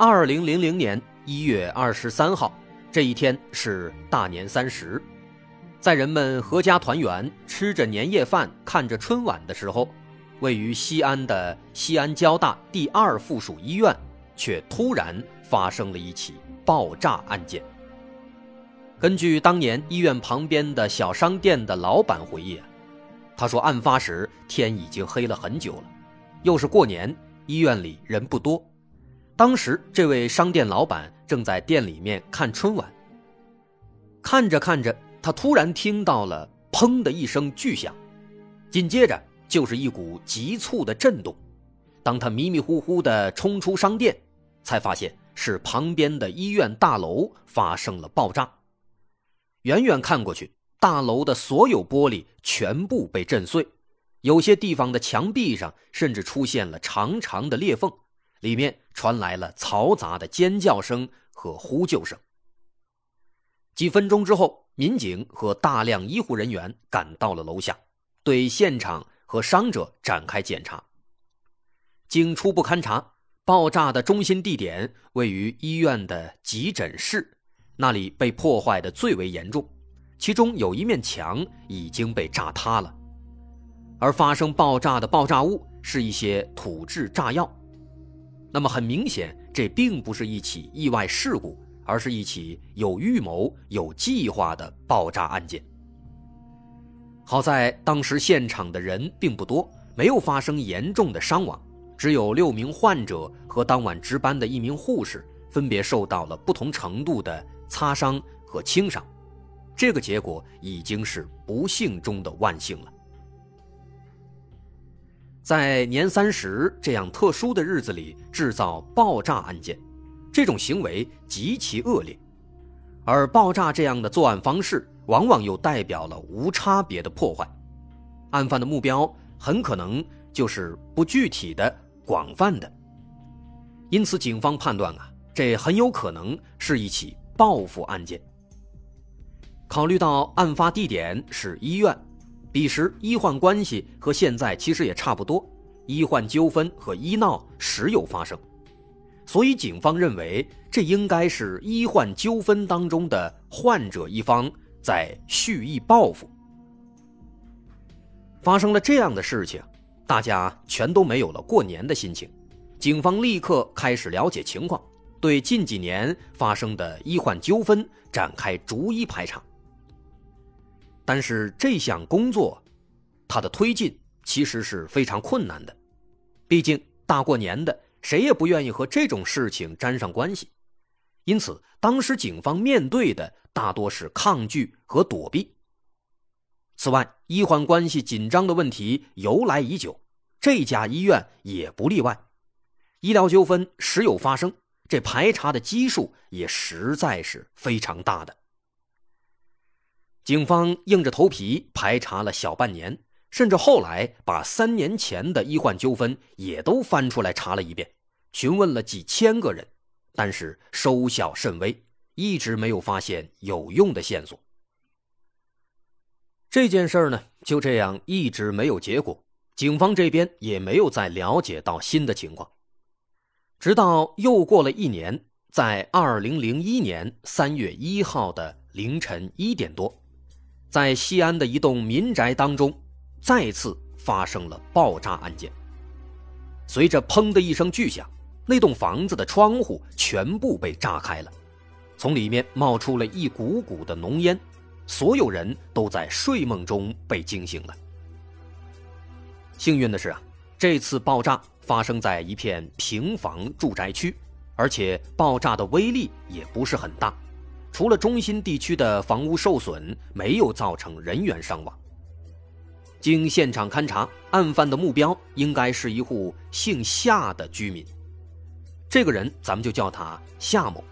二零零零年一月二十三号，这一天是大年三十，在人们阖家团圆、吃着年夜饭、看着春晚的时候，位于西安的西安交大第二附属医院却突然发生了一起爆炸案件。根据当年医院旁边的小商店的老板回忆，他说，案发时天已经黑了很久了，又是过年，医院里人不多。当时，这位商店老板正在店里面看春晚。看着看着，他突然听到了“砰”的一声巨响，紧接着就是一股急促的震动。当他迷迷糊糊地冲出商店，才发现是旁边的医院大楼发生了爆炸。远远看过去，大楼的所有玻璃全部被震碎，有些地方的墙壁上甚至出现了长长的裂缝。里面传来了嘈杂的尖叫声和呼救声。几分钟之后，民警和大量医护人员赶到了楼下，对现场和伤者展开检查。经初步勘查，爆炸的中心地点位于医院的急诊室，那里被破坏的最为严重，其中有一面墙已经被炸塌了。而发生爆炸的爆炸物是一些土制炸药。那么很明显，这并不是一起意外事故，而是一起有预谋、有计划的爆炸案件。好在当时现场的人并不多，没有发生严重的伤亡，只有六名患者和当晚值班的一名护士分别受到了不同程度的擦伤和轻伤。这个结果已经是不幸中的万幸了。在年三十这样特殊的日子里制造爆炸案件，这种行为极其恶劣，而爆炸这样的作案方式往往又代表了无差别的破坏，案犯的目标很可能就是不具体的、广泛的，因此警方判断啊，这很有可能是一起报复案件。考虑到案发地点是医院。彼时医患关系和现在其实也差不多，医患纠纷和医闹时有发生，所以警方认为这应该是医患纠纷当中的患者一方在蓄意报复。发生了这样的事情，大家全都没有了过年的心情，警方立刻开始了解情况，对近几年发生的医患纠纷展开逐一排查。但是这项工作，它的推进其实是非常困难的，毕竟大过年的，谁也不愿意和这种事情沾上关系。因此，当时警方面对的大多是抗拒和躲避。此外，医患关系紧张的问题由来已久，这家医院也不例外，医疗纠纷时有发生，这排查的基数也实在是非常大的。警方硬着头皮排查了小半年，甚至后来把三年前的医患纠纷也都翻出来查了一遍，询问了几千个人，但是收效甚微，一直没有发现有用的线索。这件事呢，就这样一直没有结果，警方这边也没有再了解到新的情况。直到又过了一年，在二零零一年三月一号的凌晨一点多。在西安的一栋民宅当中，再次发生了爆炸案件。随着“砰”的一声巨响，那栋房子的窗户全部被炸开了，从里面冒出了一股股的浓烟，所有人都在睡梦中被惊醒了。幸运的是啊，这次爆炸发生在一片平房住宅区，而且爆炸的威力也不是很大。除了中心地区的房屋受损，没有造成人员伤亡。经现场勘查，案犯的目标应该是一户姓夏的居民。这个人，咱们就叫他夏某，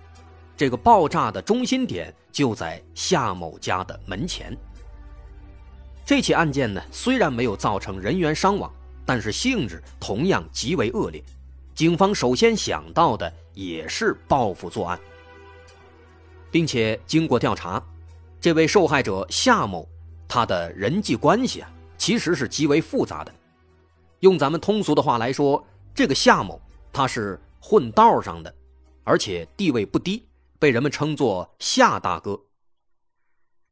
这个爆炸的中心点就在夏某家的门前。这起案件呢，虽然没有造成人员伤亡，但是性质同样极为恶劣。警方首先想到的也是报复作案，并且经过调查，这位受害者夏某，他的人际关系啊，其实是极为复杂的。用咱们通俗的话来说，这个夏某他是混道上的，而且地位不低。被人们称作夏大哥。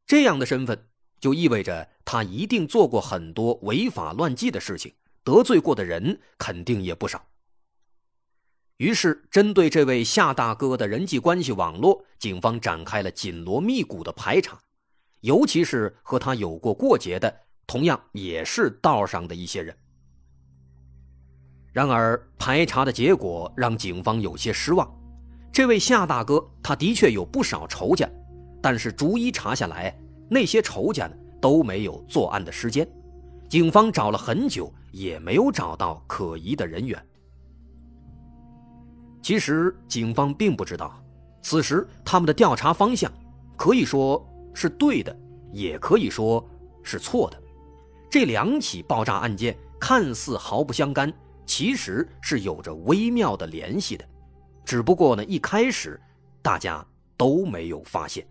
这样的身份就意味着他一定做过很多违法乱纪的事情，得罪过的人肯定也不少。于是，针对这位夏大哥的人际关系网络，警方展开了紧锣密鼓的排查，尤其是和他有过过节的，同样也是道上的一些人。然而，排查的结果让警方有些失望。这位夏大哥，他的确有不少仇家，但是逐一查下来，那些仇家都没有作案的时间。警方找了很久，也没有找到可疑的人员。其实，警方并不知道，此时他们的调查方向可以说是对的，也可以说是错的。这两起爆炸案件看似毫不相干，其实是有着微妙的联系的。只不过呢，一开始大家都没有发现。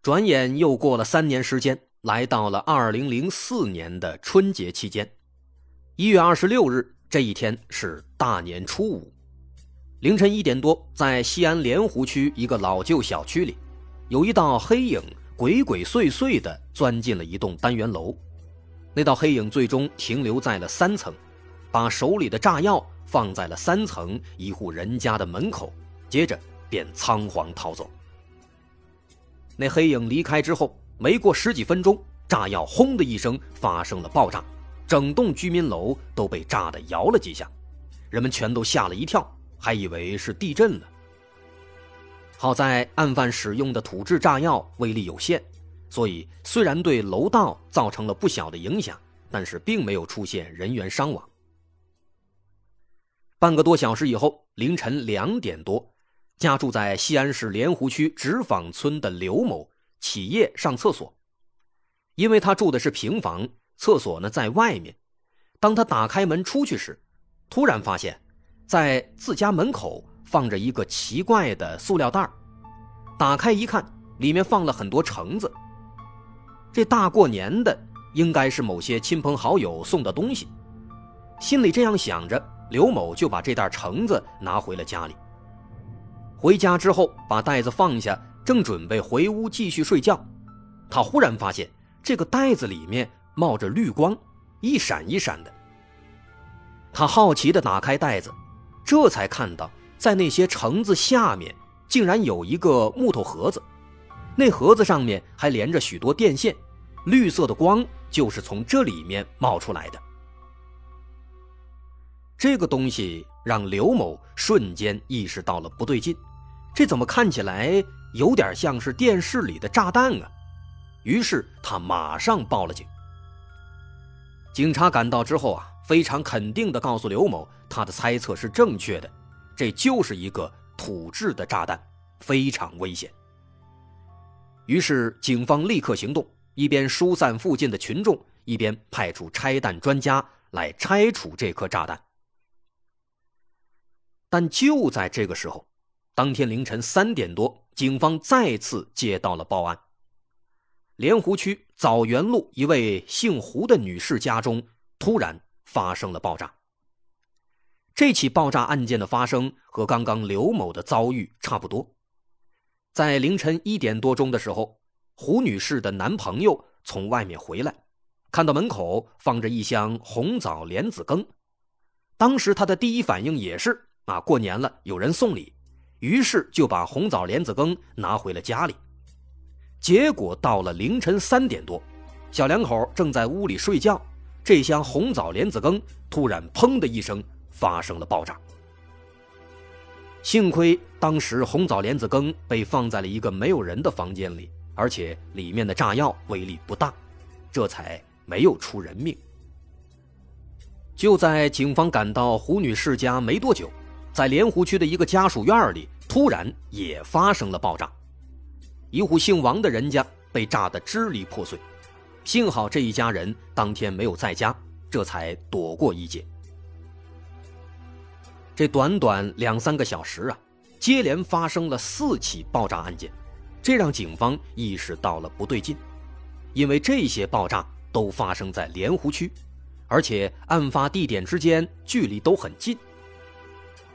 转眼又过了三年时间，来到了二零零四年的春节期间，一月二十六日这一天是大年初五，凌晨一点多，在西安莲湖区一个老旧小区里，有一道黑影鬼鬼祟祟的钻进了一栋单元楼。那道黑影最终停留在了三层，把手里的炸药放在了三层一户人家的门口，接着便仓皇逃走。那黑影离开之后，没过十几分钟，炸药轰的一声发生了爆炸，整栋居民楼都被炸得摇了几下，人们全都吓了一跳，还以为是地震了。好在案犯使用的土制炸药威力有限。所以，虽然对楼道造成了不小的影响，但是并没有出现人员伤亡。半个多小时以后，凌晨两点多，家住在西安市莲湖区纸坊村的刘某起夜上厕所，因为他住的是平房，厕所呢在外面。当他打开门出去时，突然发现，在自家门口放着一个奇怪的塑料袋打开一看，里面放了很多橙子。这大过年的，应该是某些亲朋好友送的东西。心里这样想着，刘某就把这袋橙子拿回了家里。回家之后，把袋子放下，正准备回屋继续睡觉，他忽然发现这个袋子里面冒着绿光，一闪一闪的。他好奇地打开袋子，这才看到在那些橙子下面，竟然有一个木头盒子。那盒子上面还连着许多电线，绿色的光就是从这里面冒出来的。这个东西让刘某瞬间意识到了不对劲，这怎么看起来有点像是电视里的炸弹啊？于是他马上报了警。警察赶到之后啊，非常肯定地告诉刘某，他的猜测是正确的，这就是一个土制的炸弹，非常危险。于是，警方立刻行动，一边疏散附近的群众，一边派出拆弹专家来拆除这颗炸弹。但就在这个时候，当天凌晨三点多，警方再次接到了报案：莲湖区枣园路一位姓胡的女士家中突然发生了爆炸。这起爆炸案件的发生和刚刚刘某的遭遇差不多。在凌晨一点多钟的时候，胡女士的男朋友从外面回来，看到门口放着一箱红枣莲子羹。当时他的第一反应也是啊，过年了有人送礼，于是就把红枣莲子羹拿回了家里。结果到了凌晨三点多，小两口正在屋里睡觉，这箱红枣莲子羹突然“砰”的一声发生了爆炸。幸亏当时红枣莲子羹被放在了一个没有人的房间里，而且里面的炸药威力不大，这才没有出人命。就在警方赶到胡女士家没多久，在莲湖区的一个家属院里，突然也发生了爆炸。一户姓王的人家被炸得支离破碎，幸好这一家人当天没有在家，这才躲过一劫。这短短两三个小时啊，接连发生了四起爆炸案件，这让警方意识到了不对劲，因为这些爆炸都发生在莲湖区。而且案发地点之间距离都很近。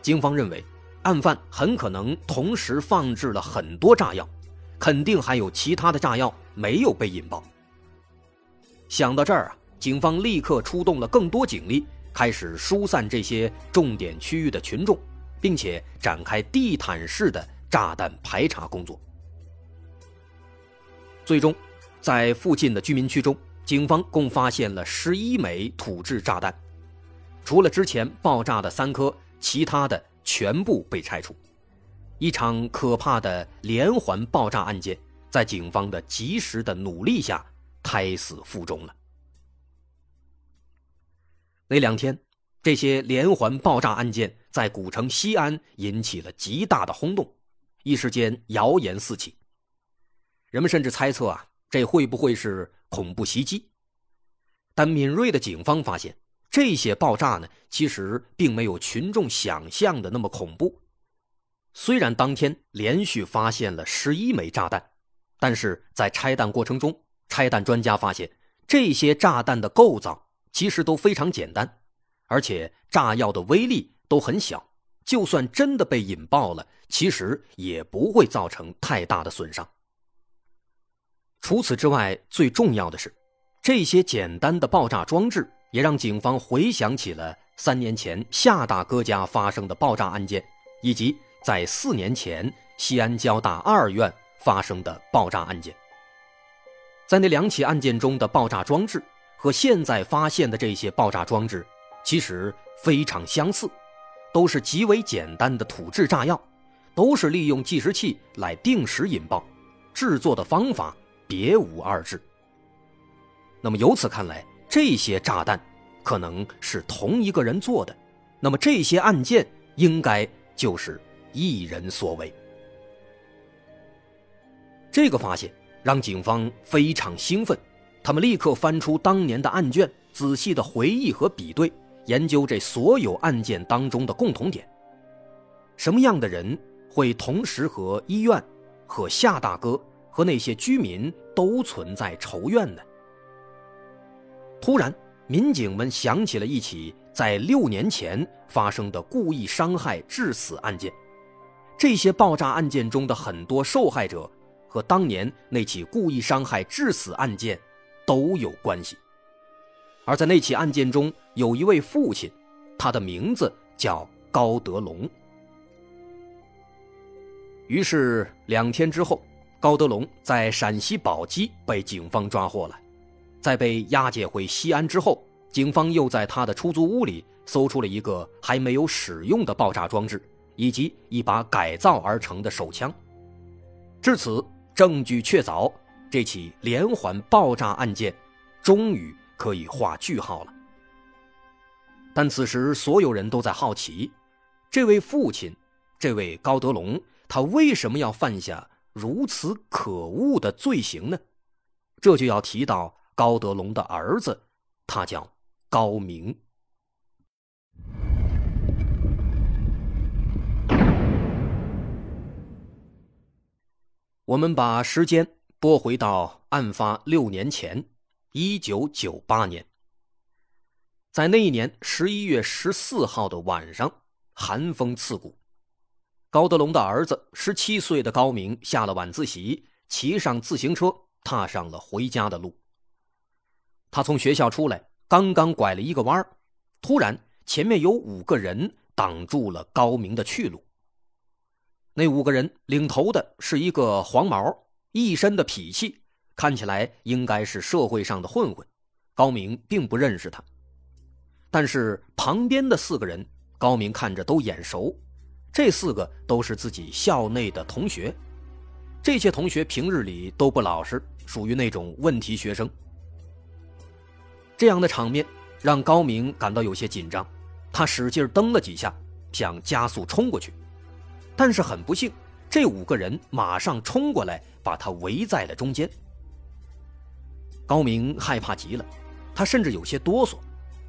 警方认为，案犯很可能同时放置了很多炸药，肯定还有其他的炸药没有被引爆。想到这儿啊，警方立刻出动了更多警力，开始疏散这些重点区域的群众，并且展开地毯式的炸弹排查工作。最终，在附近的居民区中。警方共发现了十一枚土制炸弹，除了之前爆炸的三颗，其他的全部被拆除。一场可怕的连环爆炸案件，在警方的及时的努力下，胎死腹中了。那两天，这些连环爆炸案件在古城西安引起了极大的轰动，一时间谣言四起。人们甚至猜测啊，这会不会是？恐怖袭击，但敏锐的警方发现，这些爆炸呢，其实并没有群众想象的那么恐怖。虽然当天连续发现了十一枚炸弹，但是在拆弹过程中，拆弹专家发现，这些炸弹的构造其实都非常简单，而且炸药的威力都很小，就算真的被引爆了，其实也不会造成太大的损伤。除此之外，最重要的是，这些简单的爆炸装置也让警方回想起了三年前夏大哥家发生的爆炸案件，以及在四年前西安交大二院发生的爆炸案件。在那两起案件中的爆炸装置和现在发现的这些爆炸装置其实非常相似，都是极为简单的土制炸药，都是利用计时器来定时引爆，制作的方法。别无二致。那么由此看来，这些炸弹可能是同一个人做的，那么这些案件应该就是一人所为。这个发现让警方非常兴奋，他们立刻翻出当年的案卷，仔细的回忆和比对，研究这所有案件当中的共同点。什么样的人会同时和医院、和夏大哥？和那些居民都存在仇怨呢。突然，民警们想起了一起在六年前发生的故意伤害致死案件，这些爆炸案件中的很多受害者和当年那起故意伤害致死案件都有关系。而在那起案件中，有一位父亲，他的名字叫高德龙。于是两天之后。高德龙在陕西宝鸡被警方抓获了，在被押解回西安之后，警方又在他的出租屋里搜出了一个还没有使用的爆炸装置，以及一把改造而成的手枪。至此，证据确凿，这起连环爆炸案件终于可以画句号了。但此时，所有人都在好奇，这位父亲，这位高德龙，他为什么要犯下？如此可恶的罪行呢？这就要提到高德龙的儿子，他叫高明。我们把时间拨回到案发六年前，一九九八年，在那一年十一月十四号的晚上，寒风刺骨。高德龙的儿子十七岁的高明下了晚自习，骑上自行车，踏上了回家的路。他从学校出来，刚刚拐了一个弯突然前面有五个人挡住了高明的去路。那五个人领头的是一个黄毛，一身的痞气，看起来应该是社会上的混混。高明并不认识他，但是旁边的四个人，高明看着都眼熟。这四个都是自己校内的同学，这些同学平日里都不老实，属于那种问题学生。这样的场面让高明感到有些紧张，他使劲蹬了几下，想加速冲过去，但是很不幸，这五个人马上冲过来，把他围在了中间。高明害怕极了，他甚至有些哆嗦。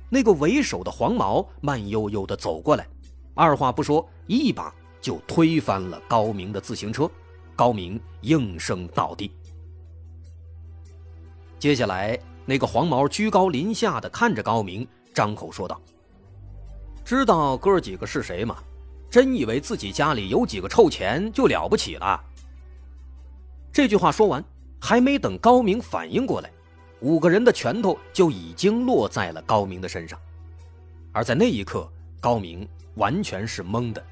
那个为首的黄毛慢悠悠地走过来，二话不说，一把就推翻了高明的自行车，高明应声倒地。接下来，那个黄毛居高临下的看着高明，张口说道：“知道哥几个是谁吗？真以为自己家里有几个臭钱就了不起了？”这句话说完，还没等高明反应过来，五个人的拳头就已经落在了高明的身上。而在那一刻，高明完全是懵的，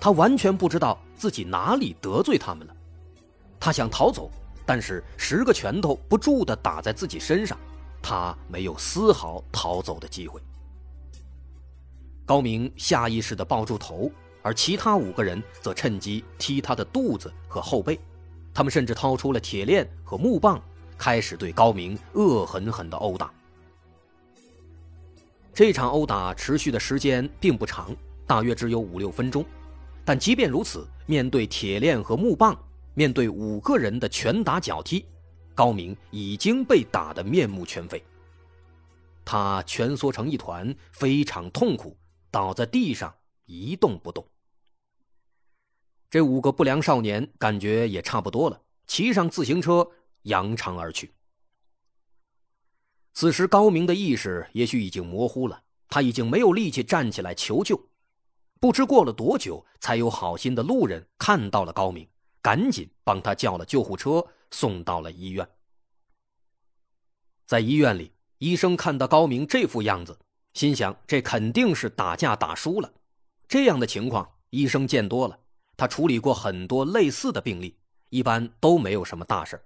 他完全不知道自己哪里得罪他们了，他想逃走。但是十个拳头不住地打在自己身上，他没有丝毫逃走的机会。高明下意识地抱住头，而其他五个人则趁机踢他的肚子和后背，他们甚至掏出了铁链和木棒，开始对高明恶狠狠地殴打。这场殴打持续的时间并不长，大约只有五六分钟，但即便如此，面对铁链和木棒。面对五个人的拳打脚踢，高明已经被打得面目全非。他蜷缩成一团，非常痛苦，倒在地上一动不动。这五个不良少年感觉也差不多了，骑上自行车扬长而去。此时，高明的意识也许已经模糊了，他已经没有力气站起来求救。不知过了多久，才有好心的路人看到了高明。赶紧帮他叫了救护车，送到了医院。在医院里，医生看到高明这副样子，心想这肯定是打架打输了。这样的情况，医生见多了，他处理过很多类似的病例，一般都没有什么大事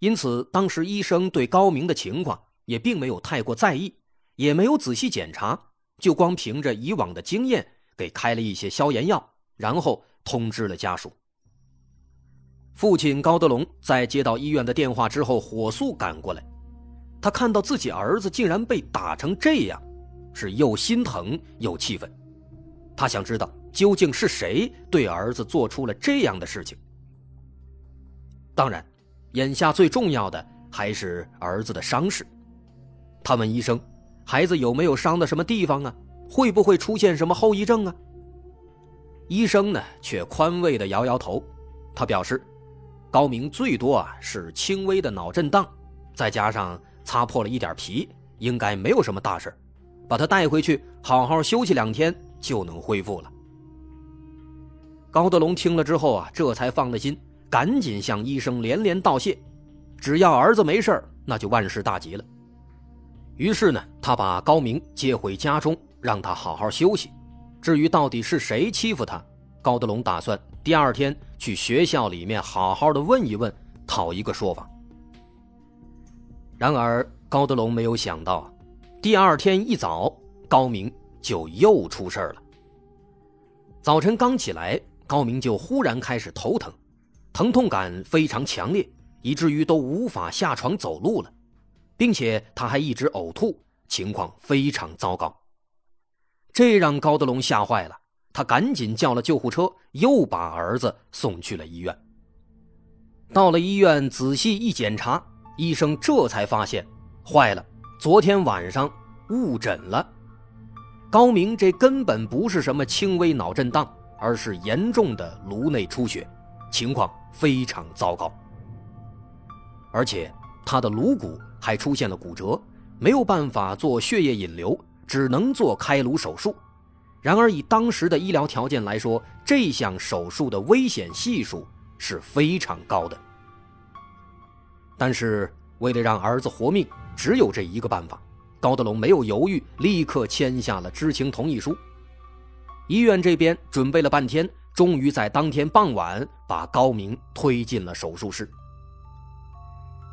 因此，当时医生对高明的情况也并没有太过在意，也没有仔细检查，就光凭着以往的经验给开了一些消炎药，然后通知了家属。父亲高德龙在接到医院的电话之后，火速赶过来。他看到自己儿子竟然被打成这样，是又心疼又气愤。他想知道究竟是谁对儿子做出了这样的事情。当然，眼下最重要的还是儿子的伤势。他问医生：“孩子有没有伤的什么地方啊？会不会出现什么后遗症啊？”医生呢，却宽慰的摇摇头，他表示。高明最多啊是轻微的脑震荡，再加上擦破了一点皮，应该没有什么大事把他带回去好好休息两天就能恢复了。高德龙听了之后啊，这才放了心，赶紧向医生连连道谢。只要儿子没事那就万事大吉了。于是呢，他把高明接回家中，让他好好休息。至于到底是谁欺负他，高德龙打算。第二天去学校里面好好的问一问，讨一个说法。然而高德龙没有想到，第二天一早，高明就又出事了。早晨刚起来，高明就忽然开始头疼，疼痛感非常强烈，以至于都无法下床走路了，并且他还一直呕吐，情况非常糟糕。这让高德龙吓坏了。他赶紧叫了救护车，又把儿子送去了医院。到了医院，仔细一检查，医生这才发现，坏了，昨天晚上误诊了。高明这根本不是什么轻微脑震荡，而是严重的颅内出血，情况非常糟糕。而且他的颅骨还出现了骨折，没有办法做血液引流，只能做开颅手术。然而，以当时的医疗条件来说，这项手术的危险系数是非常高的。但是，为了让儿子活命，只有这一个办法。高德龙没有犹豫，立刻签下了知情同意书。医院这边准备了半天，终于在当天傍晚把高明推进了手术室。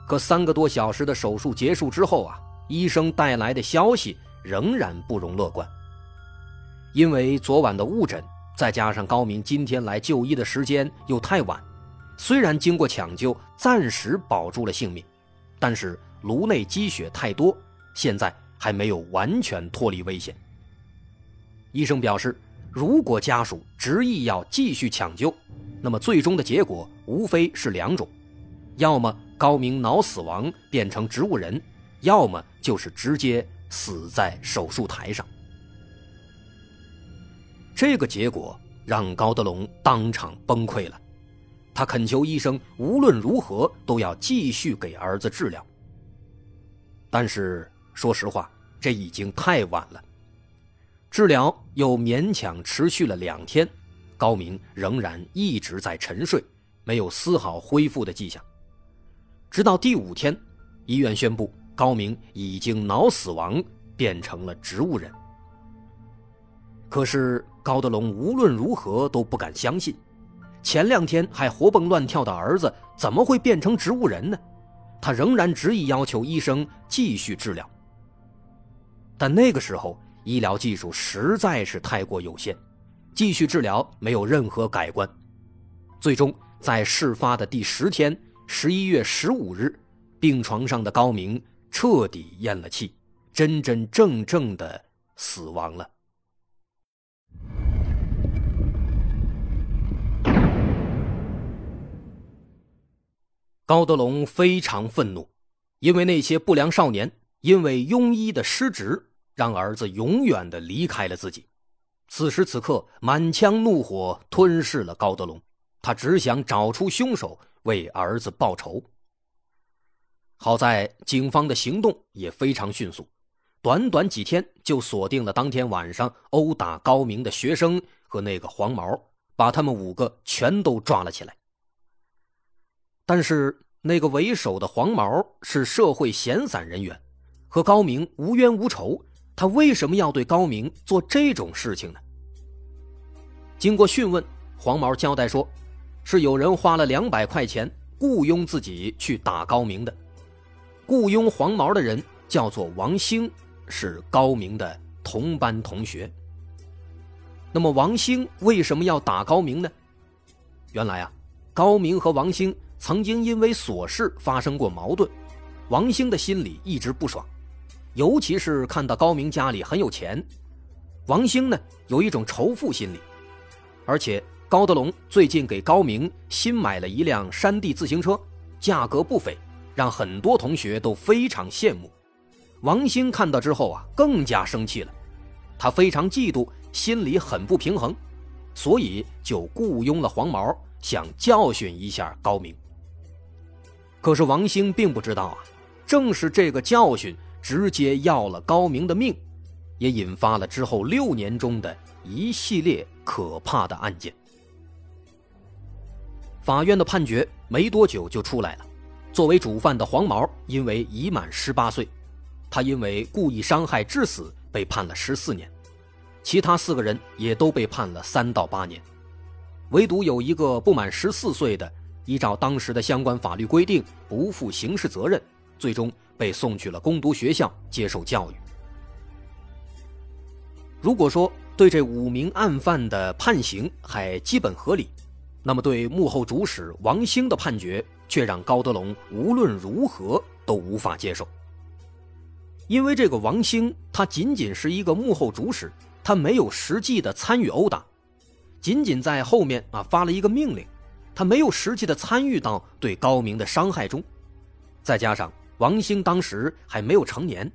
可三个多小时的手术结束之后啊，医生带来的消息仍然不容乐观。因为昨晚的误诊，再加上高明今天来就医的时间又太晚，虽然经过抢救暂时保住了性命，但是颅内积血太多，现在还没有完全脱离危险。医生表示，如果家属执意要继续抢救，那么最终的结果无非是两种：要么高明脑死亡变成植物人，要么就是直接死在手术台上。这个结果让高德龙当场崩溃了，他恳求医生无论如何都要继续给儿子治疗。但是说实话，这已经太晚了。治疗又勉强持续了两天，高明仍然一直在沉睡，没有丝毫恢复的迹象。直到第五天，医院宣布高明已经脑死亡，变成了植物人。可是高德龙无论如何都不敢相信，前两天还活蹦乱跳的儿子怎么会变成植物人呢？他仍然执意要求医生继续治疗，但那个时候。医疗技术实在是太过有限，继续治疗没有任何改观。最终，在事发的第十天，十一月十五日，病床上的高明彻底咽了气，真真正正的死亡了。高德龙非常愤怒，因为那些不良少年因为庸医的失职。让儿子永远的离开了自己。此时此刻，满腔怒火吞噬了高德龙，他只想找出凶手，为儿子报仇。好在警方的行动也非常迅速，短短几天就锁定了当天晚上殴打高明的学生和那个黄毛，把他们五个全都抓了起来。但是那个为首的黄毛是社会闲散人员，和高明无冤无仇。他为什么要对高明做这种事情呢？经过讯问，黄毛交代说，是有人花了两百块钱雇佣自己去打高明的。雇佣黄毛的人叫做王兴，是高明的同班同学。那么王兴为什么要打高明呢？原来啊，高明和王兴曾经因为琐事发生过矛盾，王兴的心里一直不爽。尤其是看到高明家里很有钱，王兴呢有一种仇富心理，而且高德龙最近给高明新买了一辆山地自行车，价格不菲，让很多同学都非常羡慕。王兴看到之后啊，更加生气了，他非常嫉妒，心里很不平衡，所以就雇佣了黄毛，想教训一下高明。可是王兴并不知道啊，正是这个教训。直接要了高明的命，也引发了之后六年中的一系列可怕的案件。法院的判决没多久就出来了，作为主犯的黄毛因为已满十八岁，他因为故意伤害致死被判了十四年，其他四个人也都被判了三到八年，唯独有一个不满十四岁的，依照当时的相关法律规定不负刑事责任，最终。被送去了攻读学校接受教育。如果说对这五名案犯的判刑还基本合理，那么对幕后主使王兴的判决却让高德龙无论如何都无法接受。因为这个王兴他仅仅是一个幕后主使，他没有实际的参与殴打，仅仅在后面啊发了一个命令，他没有实际的参与到对高明的伤害中，再加上。王兴当时还没有成年，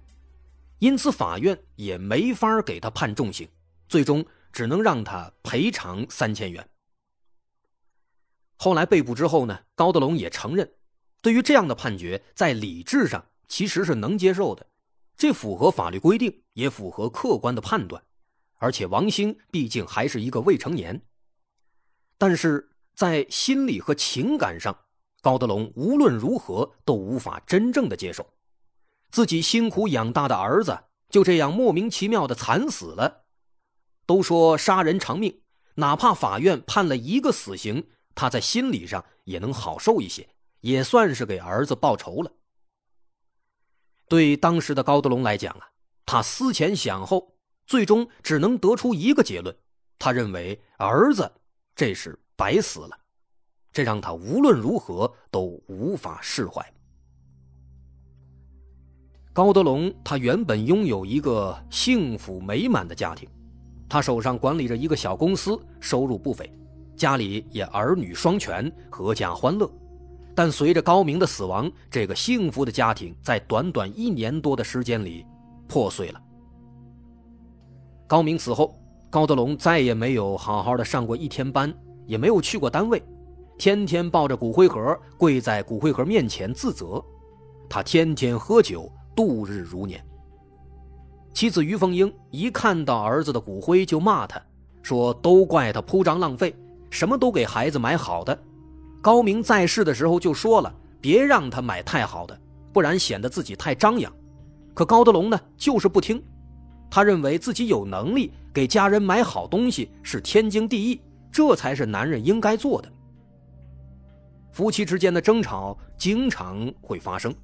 因此法院也没法给他判重刑，最终只能让他赔偿三千元。后来被捕之后呢，高德龙也承认，对于这样的判决，在理智上其实是能接受的，这符合法律规定，也符合客观的判断，而且王兴毕竟还是一个未成年，但是在心理和情感上。高德龙无论如何都无法真正的接受，自己辛苦养大的儿子就这样莫名其妙的惨死了。都说杀人偿命，哪怕法院判了一个死刑，他在心理上也能好受一些，也算是给儿子报仇了。对当时的高德龙来讲啊，他思前想后，最终只能得出一个结论：他认为儿子这是白死了。这让他无论如何都无法释怀。高德龙他原本拥有一个幸福美满的家庭，他手上管理着一个小公司，收入不菲，家里也儿女双全，阖家欢乐。但随着高明的死亡，这个幸福的家庭在短短一年多的时间里破碎了。高明死后，高德龙再也没有好好的上过一天班，也没有去过单位，天天抱着骨灰盒跪在骨灰盒面前自责，他天天喝酒。度日如年。妻子于凤英一看到儿子的骨灰就骂他，说：“都怪他铺张浪费，什么都给孩子买好的。”高明在世的时候就说了，别让他买太好的，不然显得自己太张扬。可高德龙呢，就是不听。他认为自己有能力给家人买好东西是天经地义，这才是男人应该做的。夫妻之间的争吵经常会发生。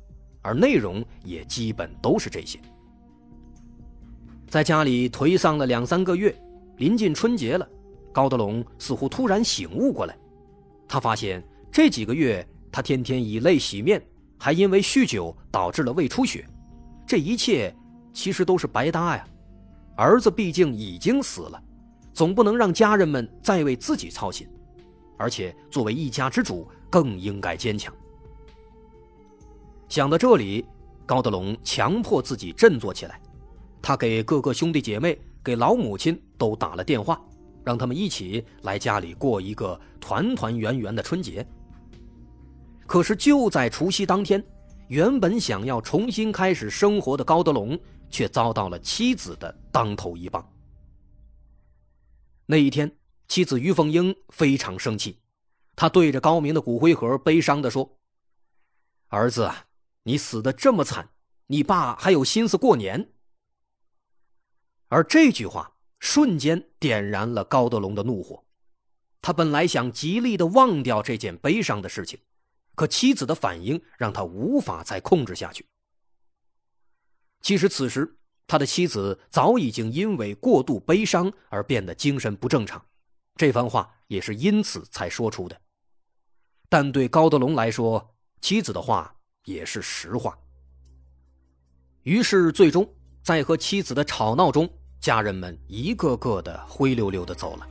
而内容也基本都是这些。在家里颓丧了两三个月，临近春节了，高德龙似乎突然醒悟过来，他发现这几个月他天天以泪洗面，还因为酗酒导致了胃出血，这一切其实都是白搭呀。儿子毕竟已经死了，总不能让家人们再为自己操心，而且作为一家之主，更应该坚强。想到这里，高德龙强迫自己振作起来。他给各个兄弟姐妹、给老母亲都打了电话，让他们一起来家里过一个团团圆圆的春节。可是就在除夕当天，原本想要重新开始生活的高德龙，却遭到了妻子的当头一棒。那一天，妻子于凤英非常生气，她对着高明的骨灰盒悲伤地说：“儿子！”你死的这么惨，你爸还有心思过年？而这句话瞬间点燃了高德龙的怒火。他本来想极力的忘掉这件悲伤的事情，可妻子的反应让他无法再控制下去。其实此时他的妻子早已经因为过度悲伤而变得精神不正常，这番话也是因此才说出的。但对高德龙来说，妻子的话。也是实话。于是，最终在和妻子的吵闹中，家人们一个个的灰溜溜的走了，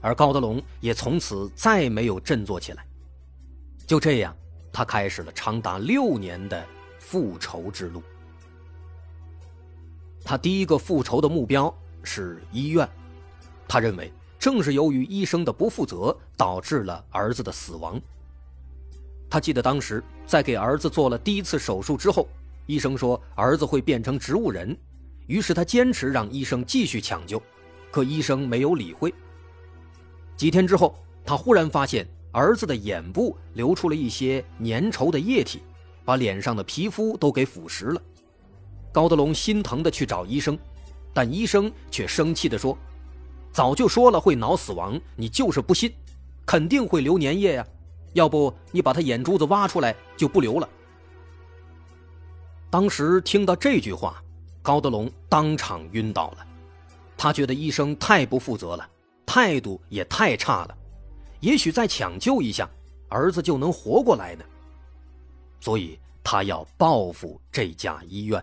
而高德龙也从此再没有振作起来。就这样，他开始了长达六年的复仇之路。他第一个复仇的目标是医院，他认为正是由于医生的不负责，导致了儿子的死亡。他记得当时在给儿子做了第一次手术之后，医生说儿子会变成植物人，于是他坚持让医生继续抢救，可医生没有理会。几天之后，他忽然发现儿子的眼部流出了一些粘稠的液体，把脸上的皮肤都给腐蚀了。高德龙心疼的去找医生，但医生却生气的说：“早就说了会脑死亡，你就是不信，肯定会流粘液呀。”要不你把他眼珠子挖出来就不流了。当时听到这句话，高德龙当场晕倒了。他觉得医生太不负责了，态度也太差了。也许再抢救一下，儿子就能活过来呢。所以他要报复这家医院。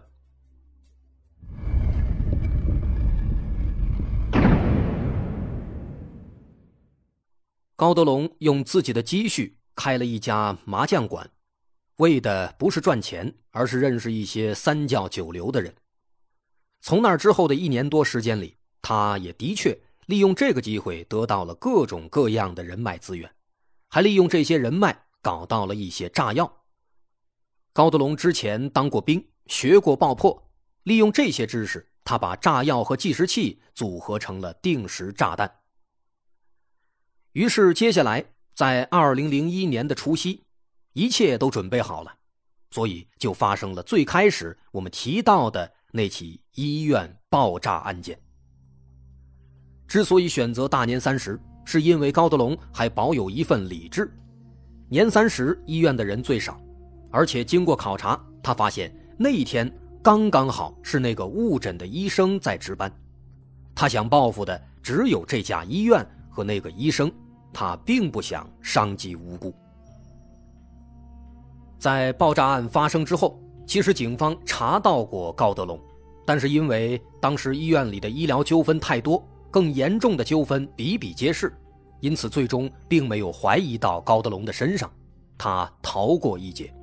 高德龙用自己的积蓄。开了一家麻将馆，为的不是赚钱，而是认识一些三教九流的人。从那之后的一年多时间里，他也的确利用这个机会得到了各种各样的人脉资源，还利用这些人脉搞到了一些炸药。高德龙之前当过兵，学过爆破，利用这些知识，他把炸药和计时器组合成了定时炸弹。于是接下来。在二零零一年的除夕，一切都准备好了，所以就发生了最开始我们提到的那起医院爆炸案件。之所以选择大年三十，是因为高德龙还保有一份理智。年三十医院的人最少，而且经过考察，他发现那一天刚刚好是那个误诊的医生在值班。他想报复的只有这家医院和那个医生。他并不想伤及无辜。在爆炸案发生之后，其实警方查到过高德龙，但是因为当时医院里的医疗纠纷太多，更严重的纠纷比比皆是，因此最终并没有怀疑到高德龙的身上，他逃过一劫。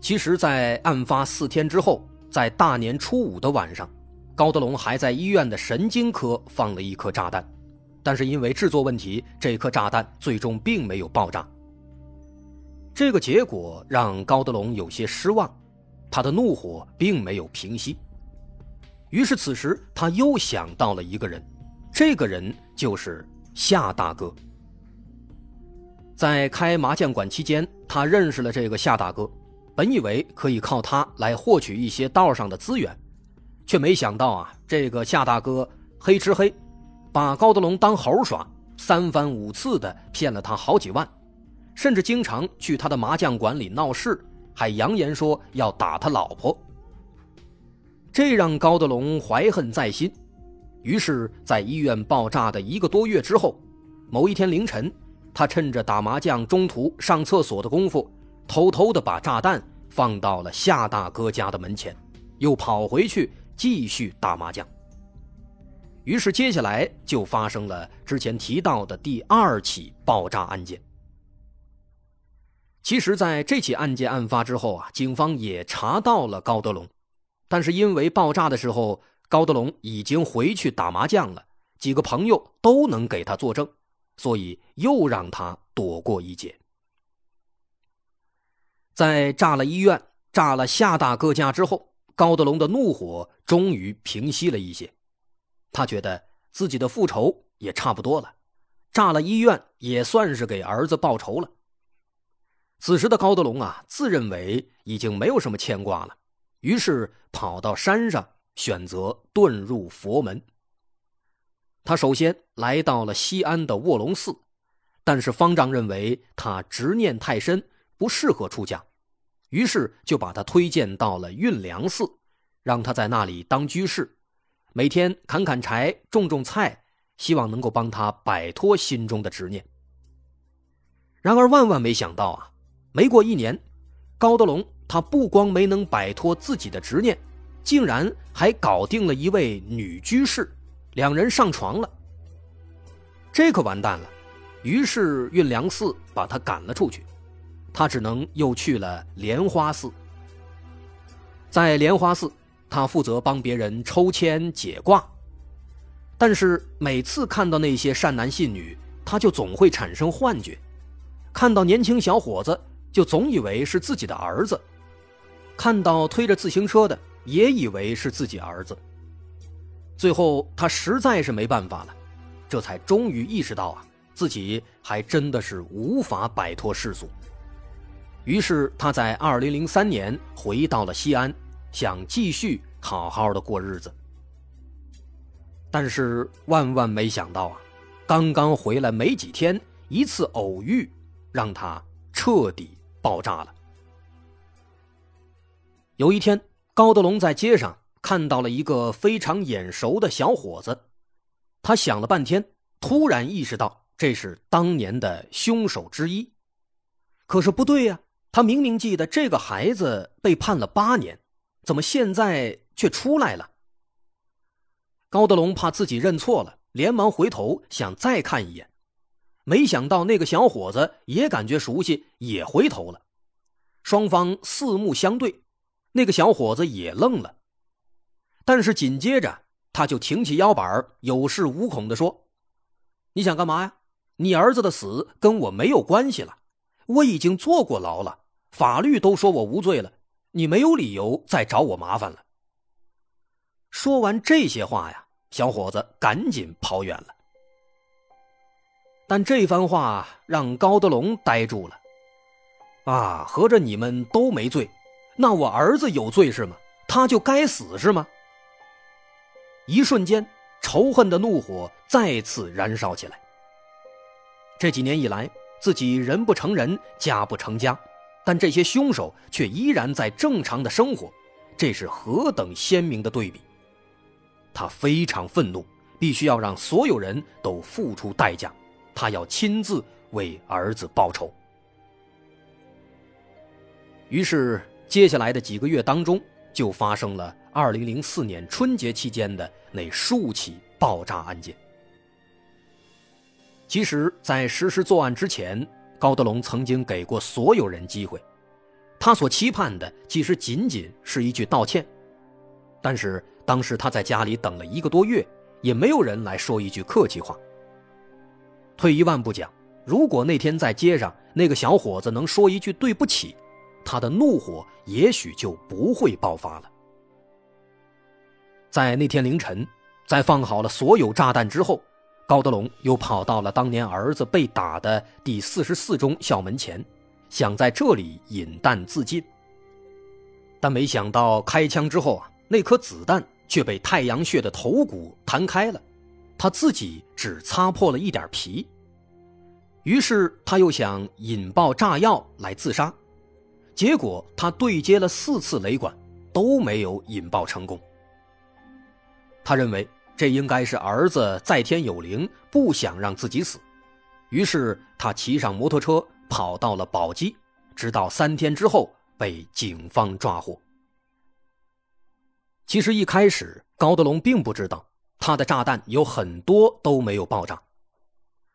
其实，在案发四天之后，在大年初五的晚上，高德龙还在医院的神经科放了一颗炸弹，但是因为制作问题，这颗炸弹最终并没有爆炸。这个结果让高德龙有些失望，他的怒火并没有平息。于是此时他又想到了一个人，这个人就是夏大哥。在开麻将馆期间，他认识了这个夏大哥，本以为可以靠他来获取一些道上的资源，却没想到啊，这个夏大哥黑吃黑，把高德龙当猴耍，三番五次的骗了他好几万。甚至经常去他的麻将馆里闹事，还扬言说要打他老婆。这让高德龙怀恨在心，于是，在医院爆炸的一个多月之后，某一天凌晨，他趁着打麻将中途上厕所的功夫，偷偷的把炸弹放到了夏大哥家的门前，又跑回去继续打麻将。于是，接下来就发生了之前提到的第二起爆炸案件。其实，在这起案件案发之后啊，警方也查到了高德龙，但是因为爆炸的时候高德龙已经回去打麻将了，几个朋友都能给他作证，所以又让他躲过一劫。在炸了医院、炸了夏大哥家之后，高德龙的怒火终于平息了一些，他觉得自己的复仇也差不多了，炸了医院也算是给儿子报仇了。此时的高德龙啊，自认为已经没有什么牵挂了，于是跑到山上，选择遁入佛门。他首先来到了西安的卧龙寺，但是方丈认为他执念太深，不适合出家，于是就把他推荐到了运粮寺，让他在那里当居士，每天砍砍柴、种种菜，希望能够帮他摆脱心中的执念。然而万万没想到啊！没过一年，高德龙他不光没能摆脱自己的执念，竟然还搞定了一位女居士，两人上床了。这可完蛋了，于是运粮寺把他赶了出去，他只能又去了莲花寺。在莲花寺，他负责帮别人抽签解卦，但是每次看到那些善男信女，他就总会产生幻觉，看到年轻小伙子。就总以为是自己的儿子，看到推着自行车的也以为是自己儿子。最后他实在是没办法了，这才终于意识到啊，自己还真的是无法摆脱世俗。于是他在二零零三年回到了西安，想继续好好的过日子。但是万万没想到啊，刚刚回来没几天，一次偶遇让他彻底。爆炸了。有一天，高德龙在街上看到了一个非常眼熟的小伙子，他想了半天，突然意识到这是当年的凶手之一。可是不对呀，他明明记得这个孩子被判了八年，怎么现在却出来了？高德龙怕自己认错了，连忙回头想再看一眼。没想到那个小伙子也感觉熟悉，也回头了。双方四目相对，那个小伙子也愣了。但是紧接着他就挺起腰板，有恃无恐的说：“你想干嘛呀？你儿子的死跟我没有关系了，我已经坐过牢了，法律都说我无罪了，你没有理由再找我麻烦了。”说完这些话呀，小伙子赶紧跑远了。但这番话让高德龙呆住了。啊，合着你们都没罪，那我儿子有罪是吗？他就该死是吗？一瞬间，仇恨的怒火再次燃烧起来。这几年以来，自己人不成人，家不成家，但这些凶手却依然在正常的生活，这是何等鲜明的对比！他非常愤怒，必须要让所有人都付出代价。他要亲自为儿子报仇。于是接下来的几个月当中，就发生了2004年春节期间的那数起爆炸案件。其实，在实施作案之前，高德龙曾经给过所有人机会，他所期盼的其实仅仅是一句道歉。但是当时他在家里等了一个多月，也没有人来说一句客气话。退一万步讲，如果那天在街上那个小伙子能说一句对不起，他的怒火也许就不会爆发了。在那天凌晨，在放好了所有炸弹之后。高德龙又跑到了当年儿子被打的第四十四中校门前，想在这里引弹自尽。但没想到开枪之后啊，那颗子弹却被太阳穴的头骨弹开了，他自己只擦破了一点皮。于是他又想引爆炸药来自杀，结果他对接了四次雷管，都没有引爆成功。他认为。这应该是儿子在天有灵，不想让自己死，于是他骑上摩托车跑到了宝鸡，直到三天之后被警方抓获。其实一开始高德龙并不知道他的炸弹有很多都没有爆炸，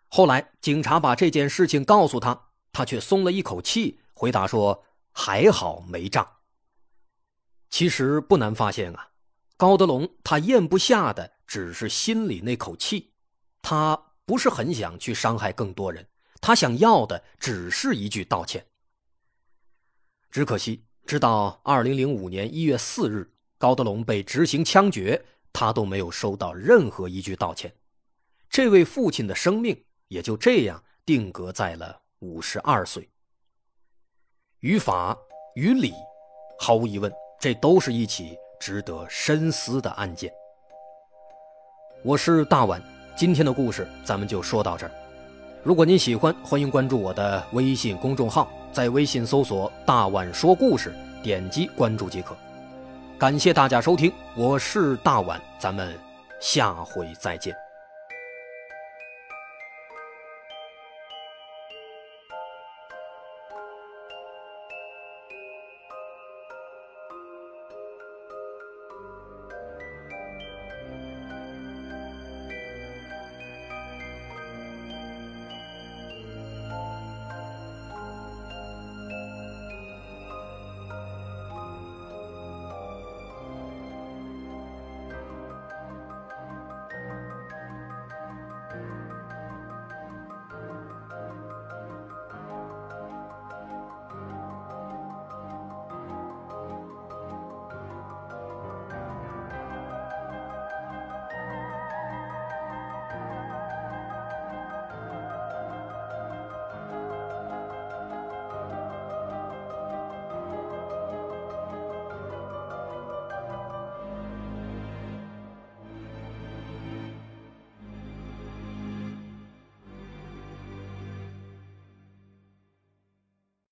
后来警察把这件事情告诉他，他却松了一口气，回答说：“还好没炸。”其实不难发现啊，高德龙他咽不下的。只是心里那口气，他不是很想去伤害更多人，他想要的只是一句道歉。只可惜，直到二零零五年一月四日，高德龙被执行枪决，他都没有收到任何一句道歉，这位父亲的生命也就这样定格在了五十二岁。于法于理，毫无疑问，这都是一起值得深思的案件。我是大碗，今天的故事咱们就说到这儿。如果您喜欢，欢迎关注我的微信公众号，在微信搜索“大碗说故事”，点击关注即可。感谢大家收听，我是大碗，咱们下回再见。